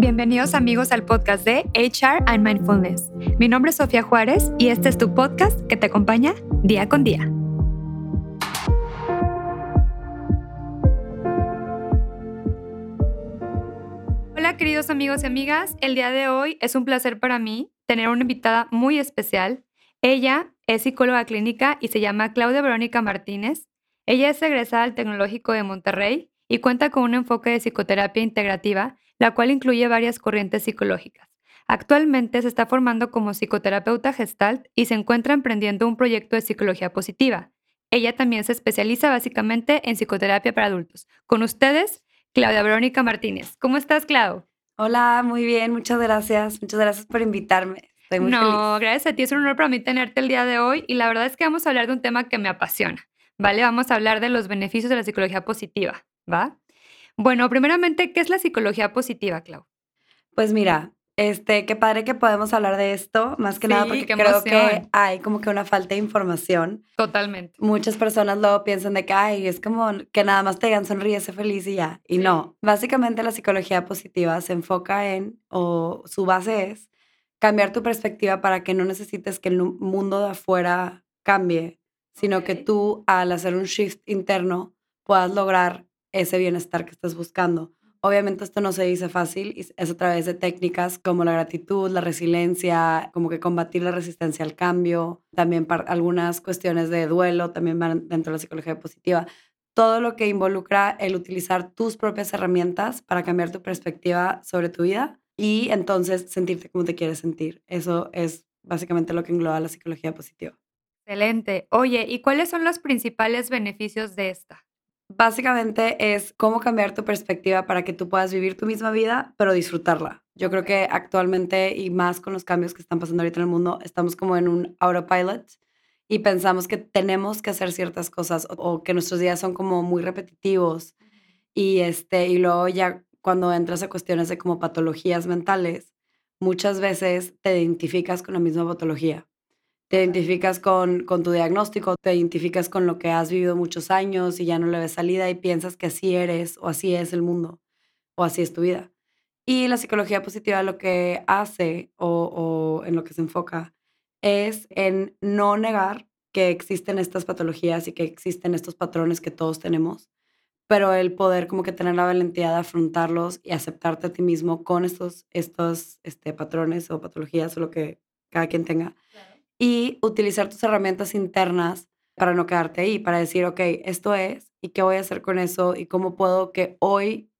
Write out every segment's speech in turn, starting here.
Bienvenidos amigos al podcast de HR and Mindfulness. Mi nombre es Sofía Juárez y este es tu podcast que te acompaña día con día. Hola queridos amigos y amigas, el día de hoy es un placer para mí tener una invitada muy especial. Ella es psicóloga clínica y se llama Claudia Verónica Martínez. Ella es egresada al Tecnológico de Monterrey y cuenta con un enfoque de psicoterapia integrativa la cual incluye varias corrientes psicológicas. Actualmente se está formando como psicoterapeuta gestalt y se encuentra emprendiendo un proyecto de psicología positiva. Ella también se especializa básicamente en psicoterapia para adultos. Con ustedes, Claudia Verónica Martínez. ¿Cómo estás, Clau? Hola, muy bien, muchas gracias. Muchas gracias por invitarme. Estoy muy no, gracias a ti. Es un honor para mí tenerte el día de hoy y la verdad es que vamos a hablar de un tema que me apasiona. ¿Vale? Vamos a hablar de los beneficios de la psicología positiva. ¿Va? Bueno, primeramente, ¿qué es la psicología positiva, Clau? Pues mira, este, qué padre que podemos hablar de esto, más que nada porque creo que hay como que una falta de información. Totalmente. Muchas personas luego piensan de que, ay, es como que nada más te digan sonríe, sé feliz y ya. Y no, básicamente la psicología positiva se enfoca en, o su base es, cambiar tu perspectiva para que no necesites que el mundo de afuera cambie, sino que tú al hacer un shift interno puedas lograr ese bienestar que estás buscando. Obviamente esto no se dice fácil, es a través de técnicas como la gratitud, la resiliencia, como que combatir la resistencia al cambio, también algunas cuestiones de duelo también van dentro de la psicología positiva. Todo lo que involucra el utilizar tus propias herramientas para cambiar tu perspectiva sobre tu vida y entonces sentirte como te quieres sentir. Eso es básicamente lo que engloba la psicología positiva. Excelente. Oye, ¿y cuáles son los principales beneficios de esta? Básicamente es cómo cambiar tu perspectiva para que tú puedas vivir tu misma vida, pero disfrutarla. Yo creo que actualmente y más con los cambios que están pasando ahorita en el mundo, estamos como en un autopilot y pensamos que tenemos que hacer ciertas cosas o, que nuestros días son como muy repetitivos y este y luego ya cuando entras a cuestiones de como patologías mentales, muchas veces te identificas con la misma patología te identificas con, con tu diagnóstico, te identificas con lo que has vivido muchos años y ya no le ves salida y piensas que así eres o así es el mundo o así es tu vida. Y la psicología positiva lo que hace o, en lo que se enfoca es en no negar que existen estas patologías y que existen estos patrones que todos tenemos, pero el poder como que tener la valentía de afrontarlos y aceptarte a ti mismo con estos, estos este, patrones o patologías o lo que cada quien tenga y utilizar tus herramientas internas para no quedarte ahí, para decir, ok, esto es, y qué voy a hacer con eso, y cómo puedo que hoy,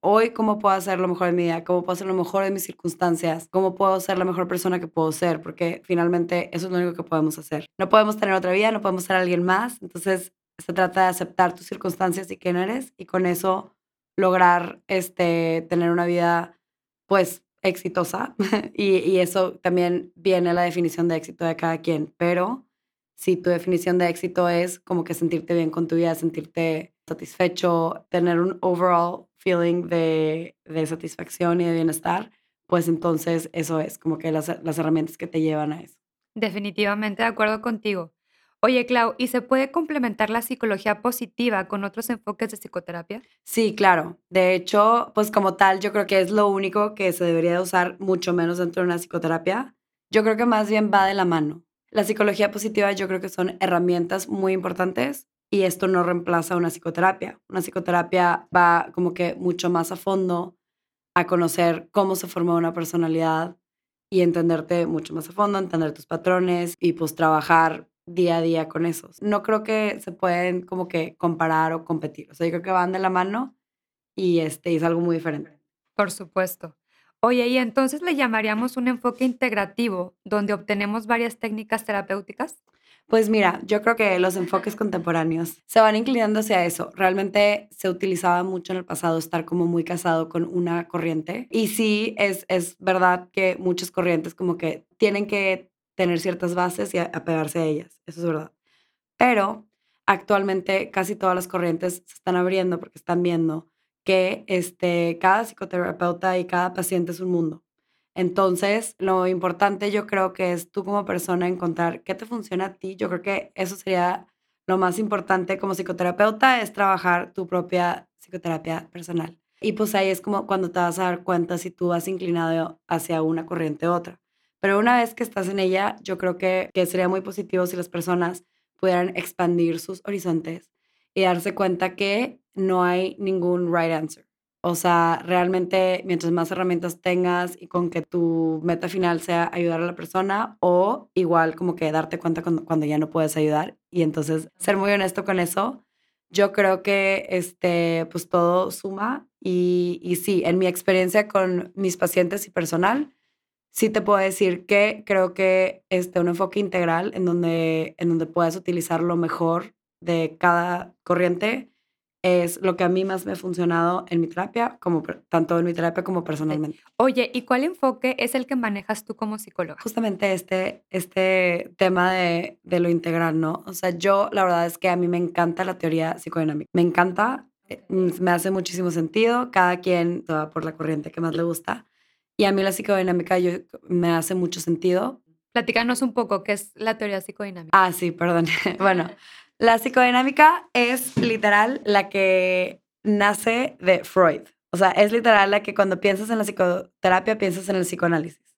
hoy, cómo puedo hacer lo mejor de mi vida, cómo puedo hacer lo mejor de mis circunstancias, cómo puedo ser la mejor persona que puedo ser, porque finalmente eso es lo único que podemos hacer. No podemos tener otra vida, no podemos ser alguien más, entonces se trata de aceptar tus circunstancias y quién eres, y con eso lograr este, tener una vida, pues, exitosa y, eso también viene la definición de éxito de cada quien, pero si tu definición de éxito es como que sentirte bien con tu vida, sentirte satisfecho, tener un overall feeling de, de satisfacción y de bienestar, pues entonces eso es como que las, las herramientas que te llevan a eso. Definitivamente de acuerdo contigo. Oye, Clau, ¿y se puede complementar la psicología positiva con otros enfoques de psicoterapia? Sí, claro. De hecho, pues como tal, yo creo que es lo único que se debería usar mucho menos dentro de una psicoterapia. Yo creo que más bien va de la mano. La psicología positiva yo creo que son herramientas muy importantes y esto no reemplaza una psicoterapia. Una psicoterapia va como que mucho más a fondo a conocer cómo se forma una personalidad y entenderte mucho más a fondo, entender tus patrones y pues trabajar día a día con esos. No creo que se pueden como que comparar o competir. O sea, yo creo que van de la mano y este es algo muy diferente. Por supuesto. Oye, y entonces le llamaríamos un enfoque integrativo donde obtenemos varias técnicas terapéuticas? Pues mira, yo creo que los enfoques contemporáneos se van inclinando hacia eso. Realmente se utilizaba mucho en el pasado estar como muy casado con una corriente. Y sí, es, es verdad que muchas corrientes como que tienen que tener ciertas bases y apegarse a ellas, eso es verdad. Pero actualmente casi todas las corrientes se están abriendo porque están viendo que este, cada psicoterapeuta y cada paciente es un mundo. Entonces, lo importante yo creo que es tú como persona encontrar qué te funciona a ti. Yo creo que eso sería lo más importante como psicoterapeuta, es trabajar tu propia psicoterapia personal. Y pues ahí es como cuando te vas a dar cuenta si tú vas inclinado hacia una corriente u otra. Pero una vez que estás en ella, yo creo que, que sería muy positivo si las personas pudieran expandir sus horizontes y darse cuenta que no hay ningún right answer. O sea, realmente mientras más herramientas tengas y con que tu meta final sea ayudar a la persona o igual como que darte cuenta cuando, cuando ya no puedes ayudar y entonces ser muy honesto con eso, yo creo que este, pues todo suma y, y sí, en mi experiencia con mis pacientes y personal, sí te puedo decir que creo que este, un enfoque integral en donde, en donde puedas utilizar lo mejor de cada corriente es lo que a mí más me ha funcionado en mi terapia, como tanto en mi terapia como personalmente. Oye, ¿y cuál enfoque es el que manejas tú como psicóloga? Justamente este, este tema de, de lo integral, ¿no? O sea, yo la verdad es que a mí me encanta la teoría psicodinámica. Me encanta, eh, me hace muchísimo sentido. Cada quien va por la corriente que más le gusta. Y a mí la psicodinámica yo, me hace mucho sentido. Platícanos un poco qué es la teoría psicodinámica. Ah, sí, perdón. bueno, la psicodinámica es literal la que nace de Freud. O sea, es literal la que cuando piensas en la psicoterapia piensas en el psicoanálisis.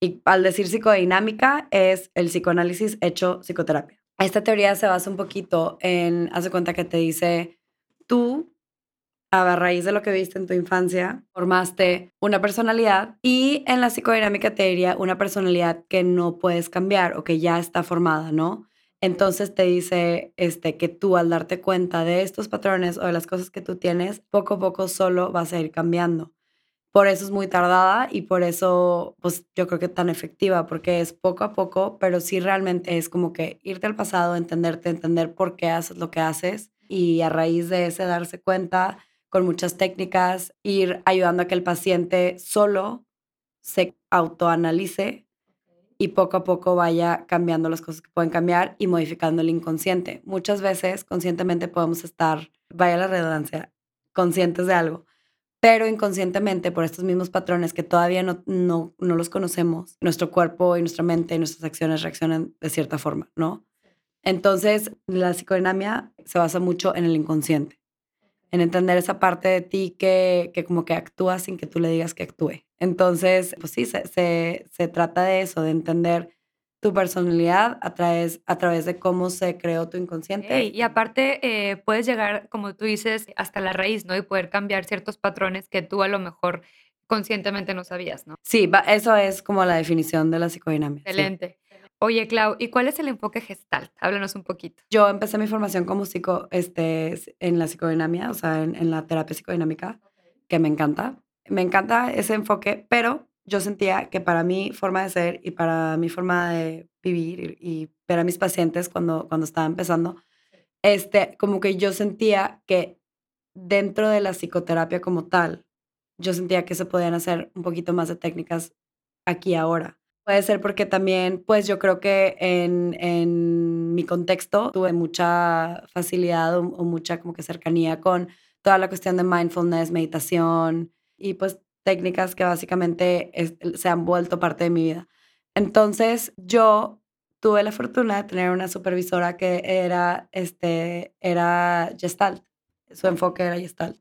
Y al decir psicodinámica es el psicoanálisis hecho psicoterapia. Esta teoría se basa un poquito en, hace cuenta que te dice, tú, a raíz de lo que viste en tu infancia, formaste una personalidad y en la psicodinámica te diría una personalidad que no puedes cambiar o que ya está formada, ¿no? Entonces te dice este, que tú al darte cuenta de estos patrones o de las cosas que tú tienes, poco a poco solo vas a ir cambiando. Por eso es muy tardada y por eso, pues yo creo que tan efectiva, porque es poco a poco, pero sí realmente es como que irte al pasado, entenderte, entender por qué haces lo que haces y a raíz de ese darse cuenta con muchas técnicas, ir ayudando a que el paciente solo se autoanalice y poco a poco vaya cambiando las cosas que pueden cambiar y modificando el inconsciente. Muchas veces conscientemente podemos estar, vaya la redundancia, conscientes de algo, pero inconscientemente por estos mismos patrones que todavía no, no, no los conocemos, nuestro cuerpo y nuestra mente y nuestras acciones reaccionan de cierta forma, ¿no? Entonces, la psicodinamia se basa mucho en el inconsciente, en entender esa parte de ti que, que como que actúa sin que tú le digas que actúe. Entonces, pues sí, se, se, trata de eso, de entender tu personalidad a través, a través de cómo se creó tu inconsciente. y aparte, eh, puedes llegar, como tú dices, hasta la raíz, ¿no? Y poder cambiar ciertos patrones que tú a lo mejor conscientemente no sabías, ¿no? Sí, eso es como la definición de la psicodinamia. Excelente. Oye, Clau, ¿y cuál es el enfoque gestal? Háblanos un poquito. Yo empecé mi formación como psico, este, en la psicodinamia, o sea, en, en la terapia psicodinámica, que me encanta me encanta ese enfoque, pero yo sentía que para mi forma de ser y para mi forma de vivir y, ver a mis pacientes cuando, cuando estaba empezando, este, como que yo sentía que dentro de la psicoterapia como tal, yo sentía que se podían hacer un poquito más de técnicas aquí ahora. Puede ser porque también, pues yo creo que en, en mi contexto tuve mucha facilidad o, mucha como que cercanía con toda la cuestión de mindfulness, meditación, y pues técnicas que básicamente se han vuelto parte de mi vida. Entonces yo tuve la fortuna de tener una supervisora que era, este, era gestalt, su enfoque era gestalt.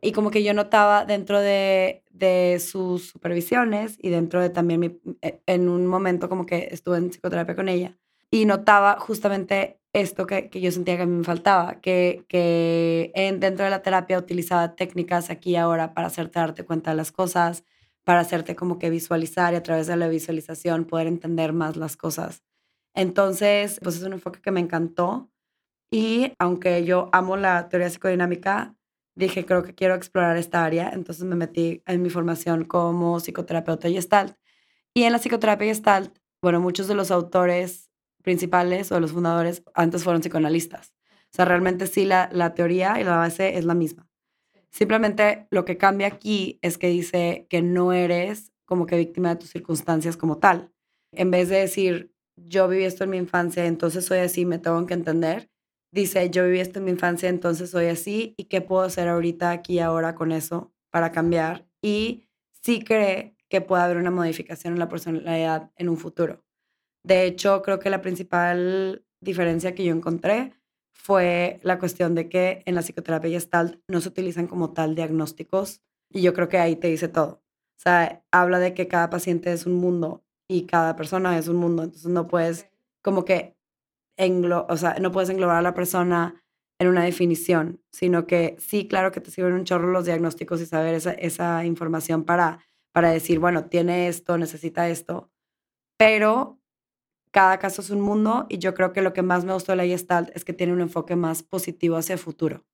Y como que yo notaba dentro de, de sus supervisiones y dentro de también mi, e, en un momento como que estuve en psicoterapia con ella y notaba justamente esto que, que, yo sentía que a mí me faltaba, que, que en, dentro de la terapia utilizaba técnicas aquí y ahora para hacerte darte cuenta de las cosas, para hacerte como que visualizar y a través de la visualización poder entender más las cosas. Entonces, pues es un enfoque que me encantó y aunque yo amo la teoría psicodinámica, dije, creo que quiero explorar esta área, entonces me metí en mi formación como psicoterapeuta Gestalt. Y en la psicoterapia Gestalt, bueno, muchos de los autores principales o los fundadores antes fueron psicoanalistas. O sea, realmente sí la, la teoría y la base es la misma. Simplemente lo que cambia aquí es que dice que no eres como que víctima de tus circunstancias como tal. En vez de decir, yo viví esto en mi infancia, entonces soy así, me tengo que entender, dice, yo viví esto en mi infancia, entonces soy así, ¿y qué puedo hacer ahorita, aquí, ahora con eso para cambiar? Y sí cree que puede haber una modificación en la personalidad en un futuro. De hecho, creo que la principal diferencia que yo encontré fue la cuestión de que en la psicoterapia gestalt no se utilizan como tal diagnósticos y yo creo que ahí te dice todo. O sea, habla de que cada paciente es un mundo y cada persona es un mundo, entonces no puedes como que englo o sea, no puedes englobar a la persona en una definición, sino que sí, claro que te sirven un chorro los diagnósticos y saber esa, esa información para, para decir, bueno, tiene esto, necesita esto, pero cada caso es un mundo y yo creo que lo que más me gustó de la Gestalt es que tiene un enfoque más positivo hacia el futuro.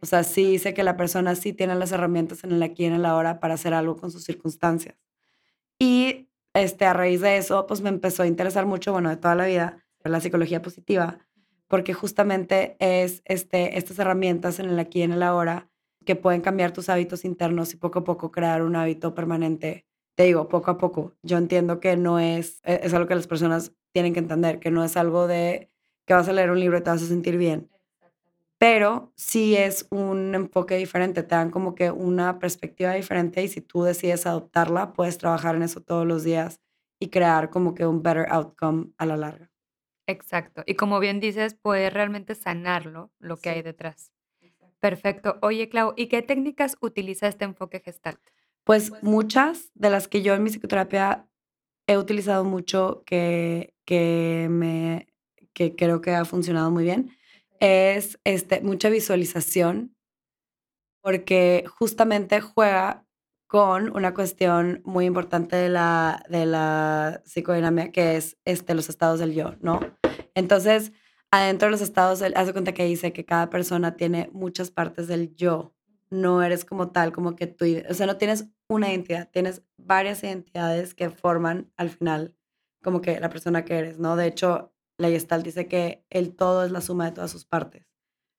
O sea, sí dice que la persona sí tiene las herramientas en el aquí y en el ahora para hacer algo con sus circunstancias. Y este, a raíz de eso, pues me empezó a interesar mucho, bueno, de toda la vida, la psicología positiva porque justamente es este, estas herramientas en el aquí y en el ahora que pueden cambiar tus hábitos internos y poco a poco crear un hábito permanente. Te digo, poco a poco. Yo entiendo que no es, e, es algo que las personas tienen que entender, que no es algo de que vas a leer un libro y te vas a sentir bien. Pero sí es un enfoque diferente, te dan como que una perspectiva diferente y si tú decides adoptarla, puedes trabajar en eso todos los días y crear como que un better outcome a la larga. Exacto. Y como bien dices, puedes realmente sanarlo, lo que hay detrás. Perfecto. Oye, Clau, ¿y qué técnicas utiliza este enfoque gestalt? Pues muchas de las que yo en mi psicoterapia he utilizado mucho que, que, me, que creo que ha funcionado muy bien es este, mucha visualización porque justamente juega con una cuestión muy importante de la, de la psicodinámica que es este, los estados del yo, ¿no? Entonces, adentro de los estados, haz de cuenta que dice que cada persona tiene muchas partes del yo. No eres como tal, como que tú, o sea, no tienes una identidad, tienes varias identidades que forman al final como que la persona que eres, ¿no? De hecho, la Gestalt dice que el todo es la suma de todas sus partes.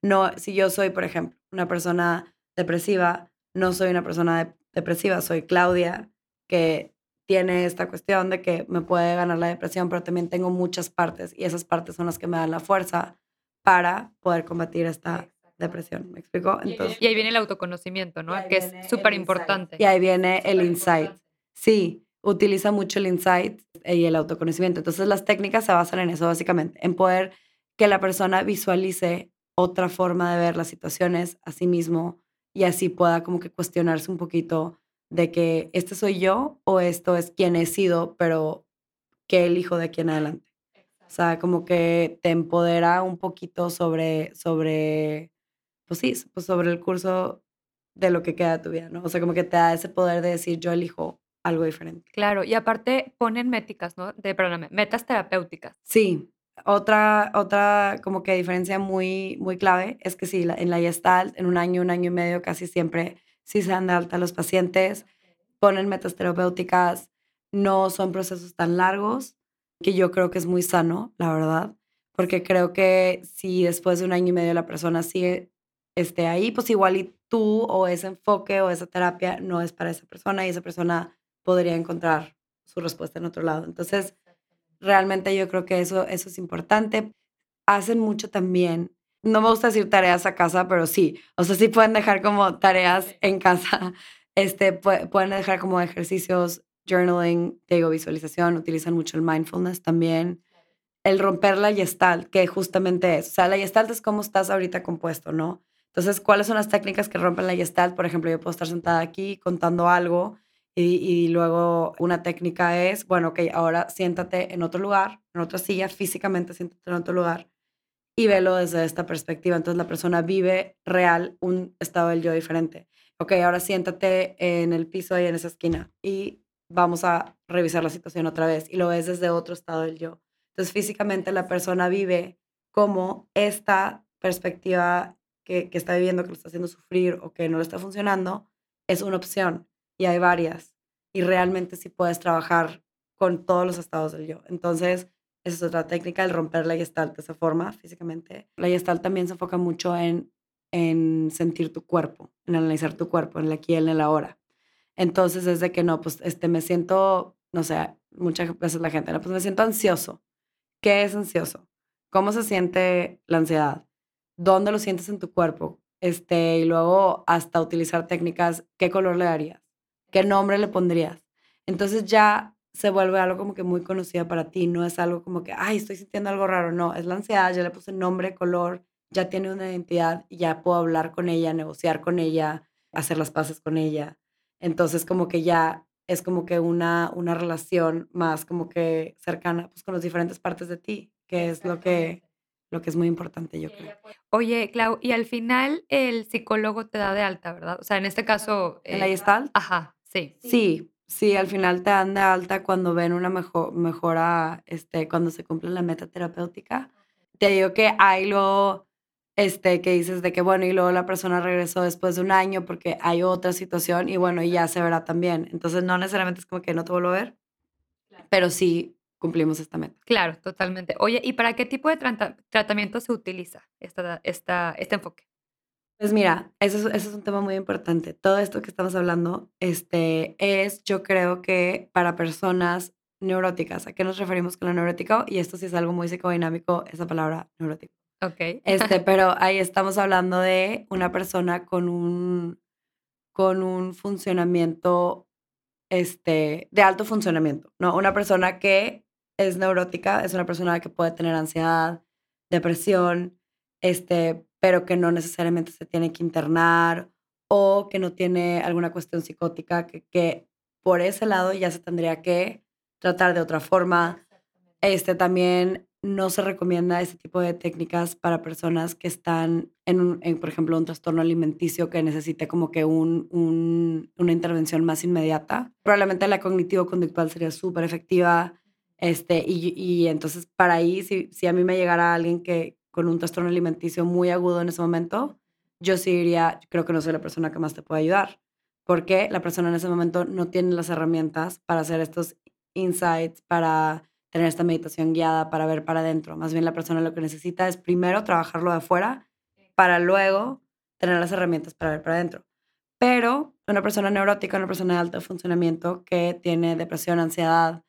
No, si yo soy, por ejemplo, una persona depresiva, no soy una persona depresiva, soy Claudia, que tiene esta cuestión de que me puede ganar la depresión, pero también tengo muchas partes y esas partes son las que me dan la fuerza para poder combatir esta depresión. ¿Me explico? Entonces, y ahí viene el autoconocimiento, ¿no? Que es súper importante. Y ahí viene el insight. Sí, utiliza mucho el insight y el autoconocimiento. Entonces las técnicas se basan en eso, básicamente, en poder que la persona visualice otra forma de ver las situaciones a sí mismo y así pueda como que cuestionarse un poquito de que este soy yo o esto es quien he sido, pero que elijo de aquí en adelante. O sea, como que te empodera un poquito sobre, sobre, pues sí, pues sobre el curso de lo que queda de tu vida, ¿no? O sea, como que te da ese poder de decir, yo elijo algo diferente. Claro, y aparte ponen métricas, ¿no? De, perdóname, metas terapéuticas. Sí, otra, otra como que diferencia muy, muy clave es que sí, en la Gestalt, en un año, un año y medio, casi siempre si se dan de alta los pacientes, ponen metas terapéuticas, no son procesos tan largos, que yo creo que es muy sano, la verdad, porque creo que si después de un año y medio la persona sigue esté ahí, pues igual y tú o ese enfoque o esa terapia no es para esa persona y esa persona podría encontrar su respuesta en otro lado. Entonces, realmente yo creo que eso, eso es importante. Hacen mucho también no me gusta decir tareas a casa, pero sí. O sea, sí pueden dejar como tareas en casa. Este, pueden dejar como ejercicios, journaling, digo, visualización. Utilizan mucho el mindfulness también. El romper la gestalt, que justamente es. O sea, la gestalt es cómo estás ahorita compuesto, ¿no? Entonces, ¿cuáles son las técnicas que rompen la gestalt? Por ejemplo, yo puedo estar sentada aquí contando algo y, luego una técnica es, bueno, ok, ahora siéntate en otro lugar, en otra silla, físicamente siéntate en otro lugar y velo desde esta perspectiva. Entonces la persona vive real un estado del yo diferente. Ok, ahora siéntate en el piso ahí en esa esquina y vamos a revisar la situación otra vez y lo ves desde otro estado del yo. Entonces físicamente la persona vive como esta perspectiva que, que está viviendo, que lo está haciendo sufrir o que no le está funcionando, es una opción y hay varias. Y realmente sí puedes trabajar con todos los estados del yo. Entonces, esa es otra técnica, el romper la gestalt de esa forma físicamente. La gestalt también se enfoca mucho en, en sentir tu cuerpo, en analizar tu cuerpo, en el aquí en el ahora. Entonces es de que no, pues este, me siento, no sé, muchas veces la gente, no, pues me siento ansioso. ¿Qué es ansioso? ¿Cómo se siente la ansiedad? ¿Dónde lo sientes en tu cuerpo? Este, y luego hasta utilizar técnicas, ¿qué color le darías? ¿Qué nombre le pondrías? Entonces ya se vuelve algo como que muy conocida para ti, no es algo como que, ay, estoy sintiendo algo raro, no, es la ansiedad, ya le puse nombre, color ya tiene una identidad y ya puedo hablar con ella, negociar con ella, hacer las paces con ella. Entonces como que ya es como que una, una relación más como que cercana pues, con las diferentes partes de ti, que es lo que, lo que es muy importante, yo creo. Oye, Clau, y al final el psicólogo te da de alta, ¿verdad? O sea, en este caso... ¿En la Gestalt? Ajá, sí. Sí, sí, al final te dan de alta cuando ven una mejor, mejora, este, cuando se cumple la meta terapéutica. Te digo que hay lo este, que dices de que, bueno, y luego la persona regresó después de un año porque hay otra situación y bueno, y ya se verá también. Entonces, no necesariamente es como que no te vuelvo a ver, pero sí cumplimos esta meta. Claro, totalmente. Oye, ¿y para qué tipo de tratamiento se utiliza esta, esta, este enfoque? Pues mira, eso, es un tema muy importante. Todo esto que estamos hablando este, es, yo creo que para personas neuróticas. ¿A qué nos referimos con la neurótica? Y esto sí es algo muy psicodinámico, esa palabra neurótico. Ok. Este, pero ahí estamos hablando de una persona con un, con un funcionamiento este, de alto funcionamiento, ¿no? Una persona que es neurótica, es una persona que puede tener ansiedad, depresión, este, pero que no necesariamente se tiene que internar o que no tiene alguna cuestión psicótica, que, que por ese lado ya se tendría que tratar de otra forma. Este también no se recomienda ese tipo de técnicas para personas que están en, un, por ejemplo, un trastorno alimenticio que necesite como que un, una intervención más inmediata. Probablemente la cognitivo-conductual sería súper efectiva. Este, y, y, entonces, para ahí, si, si a mí me llegara alguien que con un trastorno alimenticio muy agudo en ese momento, yo sí diría, creo que no soy la persona que más te puede ayudar, porque la persona en ese momento no tiene las herramientas para hacer estos insights, para tener esta meditación guiada para ver para adentro. Más bien la persona lo que necesita es primero trabajarlo de afuera para luego tener las herramientas para ver para adentro. Pero una persona neurótica, una persona de alto funcionamiento que tiene depresión, ansiedad,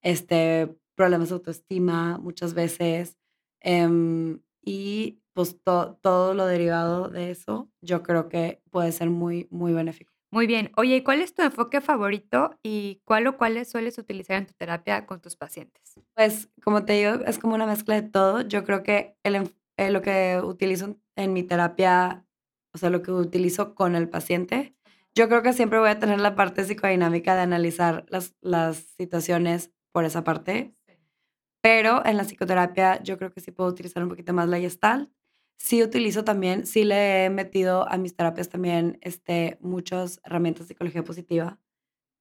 este, problemas de autoestima muchas veces em, y pues todo lo derivado de eso, yo creo que puede ser muy, muy benéfico. Muy bien. Oye, ¿cuál es tu enfoque favorito y cuál o cuáles sueles utilizar en tu terapia con tus pacientes? Pues, como te digo, es como una mezcla de todo. Yo creo que el, eh, lo que utilizo en mi terapia, o sea, lo que utilizo con el paciente, yo creo que siempre voy a tener la parte psicodinámica de analizar las, las situaciones por esa parte. Pero en la psicoterapia yo creo que sí puedo utilizar un poquito más la gestalt Sí utilizo también, sí le he metido a mis terapias también este, muchas herramientas de psicología positiva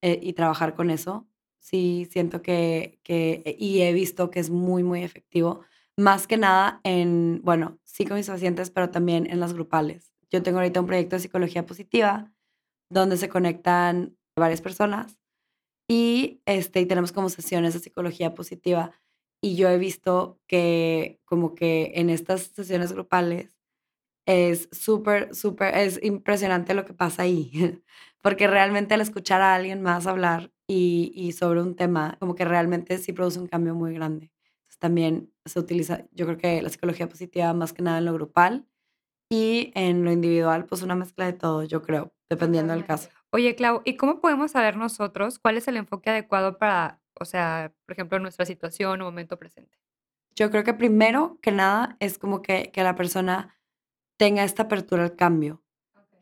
eh, y trabajar con eso. Sí siento que, que, y he visto que es muy, muy efectivo. Más que nada en, bueno, sí con mis pacientes, pero también en las grupales. Yo tengo ahorita un proyecto de psicología positiva donde se conectan varias personas y, este, y tenemos como sesiones de psicología positiva y yo he visto que como que en estas sesiones grupales es súper, súper, es impresionante lo que pasa ahí, porque realmente al escuchar a alguien más hablar y, y, sobre un tema, como que realmente sí produce un cambio muy grande. Entonces también se utiliza, yo creo que la psicología positiva más que nada en lo grupal y en lo individual, pues una mezcla de todo, yo creo, dependiendo del caso. Oye, Clau, ¿y cómo podemos saber nosotros cuál es el enfoque adecuado para o sea, por ejemplo, nuestra situación o momento presente? Yo creo que primero que nada es como que, que la persona tenga esta apertura al cambio,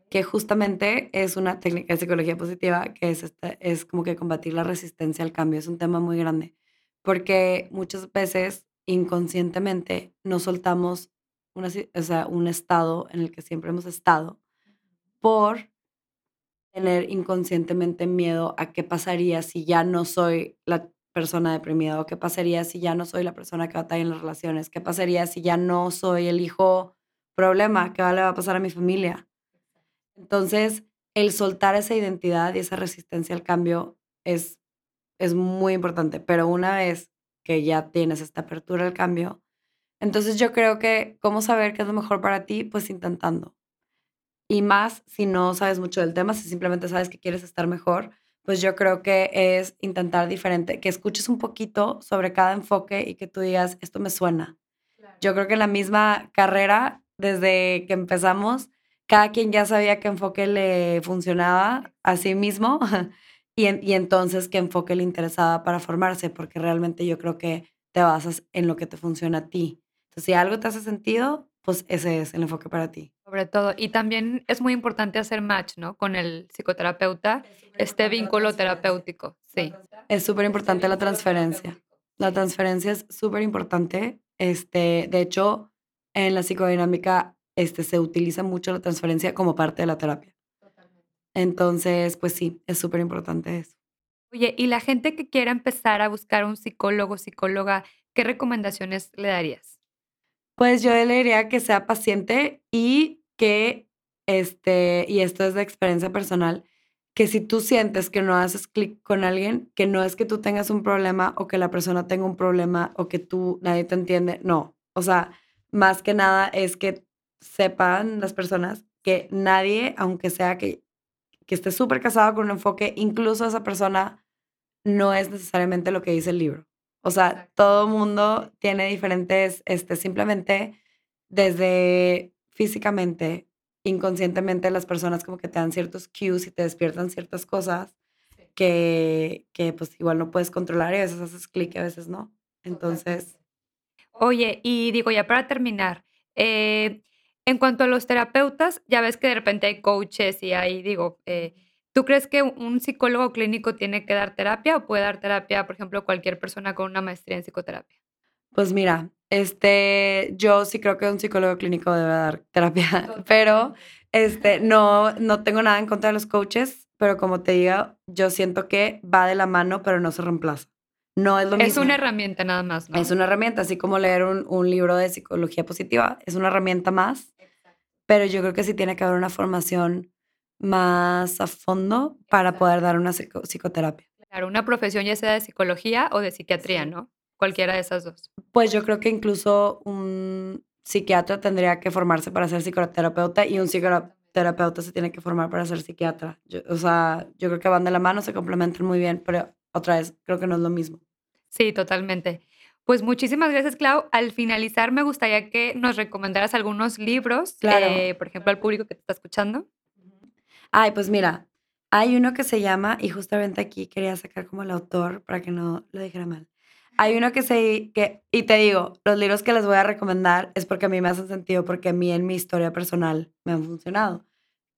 que justamente es una técnica de psicología positiva que es, este, es como que combatir la resistencia al cambio. Es un tema muy grande, porque muchas veces inconscientemente nos soltamos una, o sea, un estado en el que siempre hemos estado por tener inconscientemente miedo a qué pasaría si ya no soy la persona deprimida o qué pasaría si ya no soy la persona que batalla en las relaciones, qué pasaría si ya no soy el hijo problema, qué le va a pasar a mi familia. Entonces, el soltar esa identidad y esa resistencia al cambio es, es muy importante, pero una vez que ya tienes esta apertura al cambio, entonces yo creo que cómo saber qué es lo mejor para ti, pues intentando. Y más si no sabes mucho del tema, si simplemente sabes que quieres estar mejor, pues yo creo que es intentar diferente, que escuches un poquito sobre cada enfoque y que tú digas, esto me suena. Yo creo que la misma carrera, desde que empezamos, cada quien ya sabía qué enfoque le funcionaba a sí mismo y, y entonces qué enfoque le interesaba para formarse, porque realmente yo creo que te basas en lo que te funciona a ti. Entonces, si algo te hace sentido, pues ese es el enfoque para ti. Sobre todo. Y también es muy importante hacer match, ¿no? Con el psicoterapeuta, este vínculo terapéutico. Sí. Es súper importante la transferencia. La transferencia es súper importante. Este, de hecho, en la psicodinámica este, se utiliza mucho la transferencia como parte de la terapia. Entonces, pues sí, es súper importante eso. Oye, y la gente que quiera empezar a buscar un psicólogo, psicóloga, ¿qué recomendaciones le darías? Pues yo le diría que sea paciente y que, este, y esto es de experiencia personal, que si tú sientes que no haces clic con alguien, que no es que tú tengas un problema o que la persona tenga un problema o que tú nadie te entiende, no. O sea, más que nada es que sepan las personas que nadie, aunque sea que, que esté súper casado con un enfoque, incluso esa persona no es necesariamente lo que dice el libro. O sea, todo mundo tiene diferentes, este, simplemente desde físicamente, inconscientemente las personas como que te dan ciertos cues y te despiertan ciertas cosas que, que pues igual no puedes controlar y a veces haces clic y a veces no. Entonces... Oye, y digo ya para terminar, eh, en cuanto a los terapeutas, ya ves que de repente hay coaches y hay, digo, eh, ¿tú crees que un psicólogo clínico tiene que dar terapia o puede dar terapia, por ejemplo, cualquier persona con una maestría en psicoterapia? Pues mira, este, yo sí creo que un psicólogo clínico debe dar terapia, pero este, no, no tengo nada en contra de los coaches, pero como te digo, yo siento que va de la mano, pero no se reemplaza. No es lo mismo. Es una herramienta nada más, ¿no? Es una herramienta, así como leer un, un libro de psicología positiva, es una herramienta más, pero yo creo que sí tiene que haber una formación más a fondo para poder dar una psicoterapia. Claro, una profesión ya sea de psicología o de psiquiatría, ¿no? Cualquiera de esas dos. Pues yo creo que incluso un psiquiatra tendría que formarse para ser psicoterapeuta y un psicoterapeuta se tiene que formar para ser psiquiatra. o sea, yo creo que van de la mano, se complementan muy bien, pero otra vez, creo que no es lo mismo. Sí, totalmente. Pues muchísimas gracias, Clau. Al finalizar, me gustaría que nos recomendaras algunos libros, Claro. eh, por ejemplo, al público que te está escuchando. Ay, pues mira, hay uno que se llama, y justamente aquí quería sacar como el autor para que no lo dijera mal. Hay uno que se, que, y te digo, los libros que les voy a recomendar es porque a mí me hacen sentido, porque a mí en mi historia personal me han funcionado.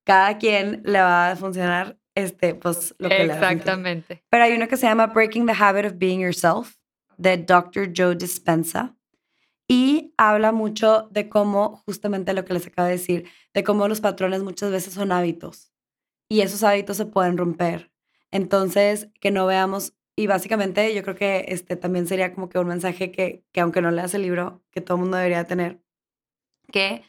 Cada quien le va a funcionar, este, pues lo que le. Exactamente. Pero hay uno que se llama Breaking the Habit of Being Yourself, de Dr. Joe Dispenza. Y habla mucho de cómo, justamente lo que les acabo de decir, de cómo los patrones muchas veces son hábitos. Y esos hábitos se pueden romper. Entonces, que no veamos, y básicamente yo creo que este también sería como que un mensaje que, que aunque no leas el libro, que todo el mundo debería tener, que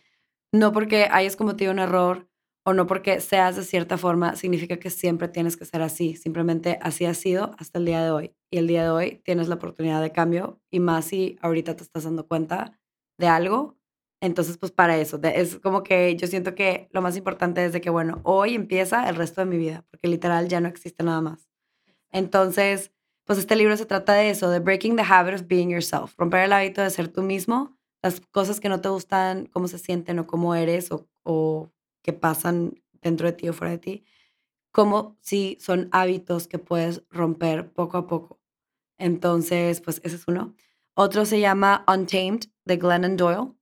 no porque hayas cometido un error o no porque seas de cierta forma, significa que siempre tienes que ser así. Simplemente así ha sido hasta el día de hoy. Y el día de hoy tienes la oportunidad de cambio y más si ahorita te estás dando cuenta de algo. Entonces, pues para eso, es como que yo siento que lo más importante es de que, bueno, hoy empieza el resto de mi vida, porque literal ya no existe nada más. Entonces, pues este libro se trata de eso, de breaking the habit of being yourself, romper el hábito de ser tú mismo, las cosas que no te gustan, cómo se sienten o cómo eres o, o que pasan dentro de ti o fuera de ti, como si son hábitos que puedes romper poco a poco. Entonces, pues ese es uno. Otro se llama Untamed de Glennon Doyle.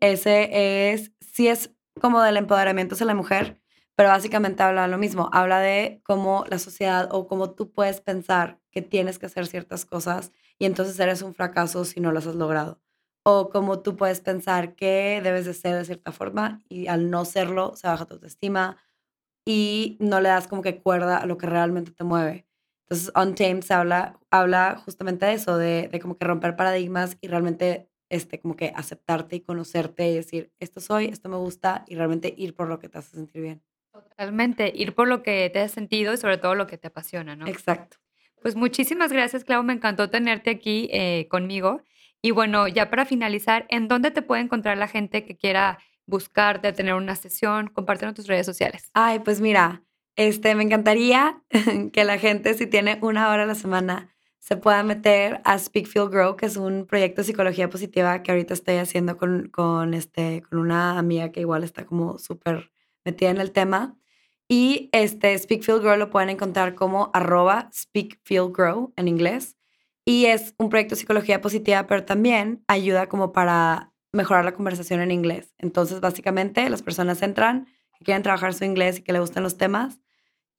Ese es, sí es como del empoderamiento hacia la mujer, pero básicamente habla lo mismo. Habla de cómo la sociedad o cómo tú puedes pensar que tienes que hacer ciertas cosas y entonces eres un fracaso si no las has logrado. O cómo tú puedes pensar que debes de ser de cierta forma y al no serlo se baja tu autoestima y no le das como que cuerda a lo que realmente te mueve. Entonces, Untamed se habla, habla justamente de eso, de, de como que romper paradigmas y realmente este, como que aceptarte y conocerte y decir, esto soy, esto me gusta y realmente ir por lo que te hace sentir bien. Totalmente. Ir por lo que te has sentido y sobre todo lo que te apasiona, ¿no? Exacto. Pues muchísimas gracias, Clau. Me encantó tenerte aquí eh, conmigo. Y bueno, ya para finalizar, ¿en dónde te puede encontrar la gente que quiera buscarte, tener una sesión, compartir en tus redes sociales? Ay, pues mira, este, me encantaría que la gente, si tiene una hora a la semana, se pueda meter a Speak Feel Grow, que es un proyecto de psicología positiva que ahorita estoy haciendo con, con, este, con una amiga que igual está como súper metida en el tema. Y este Speak Feel Grow lo pueden encontrar como arroba Speak Feel Grow en inglés. Y es un proyecto de psicología positiva, pero también ayuda como para mejorar la conversación en inglés. Entonces, básicamente, las personas entran, que quieren trabajar su inglés y que le gustan los temas.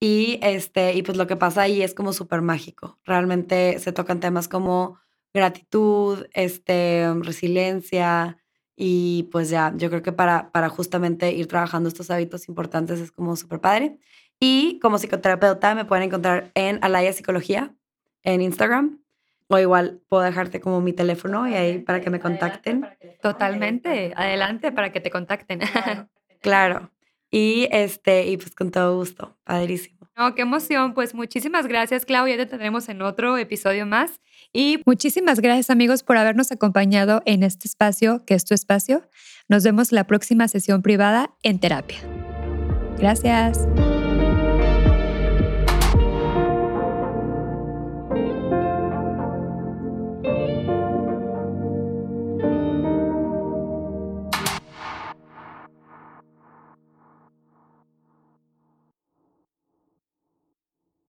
Y, este, y pues lo que pasa ahí es como súper mágico. Realmente se tocan temas como gratitud, este, resiliencia, y pues ya, yo creo que para, para justamente ir trabajando estos hábitos importantes es como súper padre. Y como psicoterapeuta me pueden encontrar en Alaya Psicología en Instagram. O igual puedo dejarte como mi teléfono y ahí para que me contacten. Totalmente, adelante para que te contacten. Claro. Y este, y pues con todo gusto, padrísimo. No, qué emoción. Pues muchísimas gracias, Clau. Ya te tendremos en otro episodio más. Y muchísimas gracias, amigos, por habernos acompañado en este espacio, que es tu espacio. Nos vemos la próxima sesión privada en terapia. Gracias.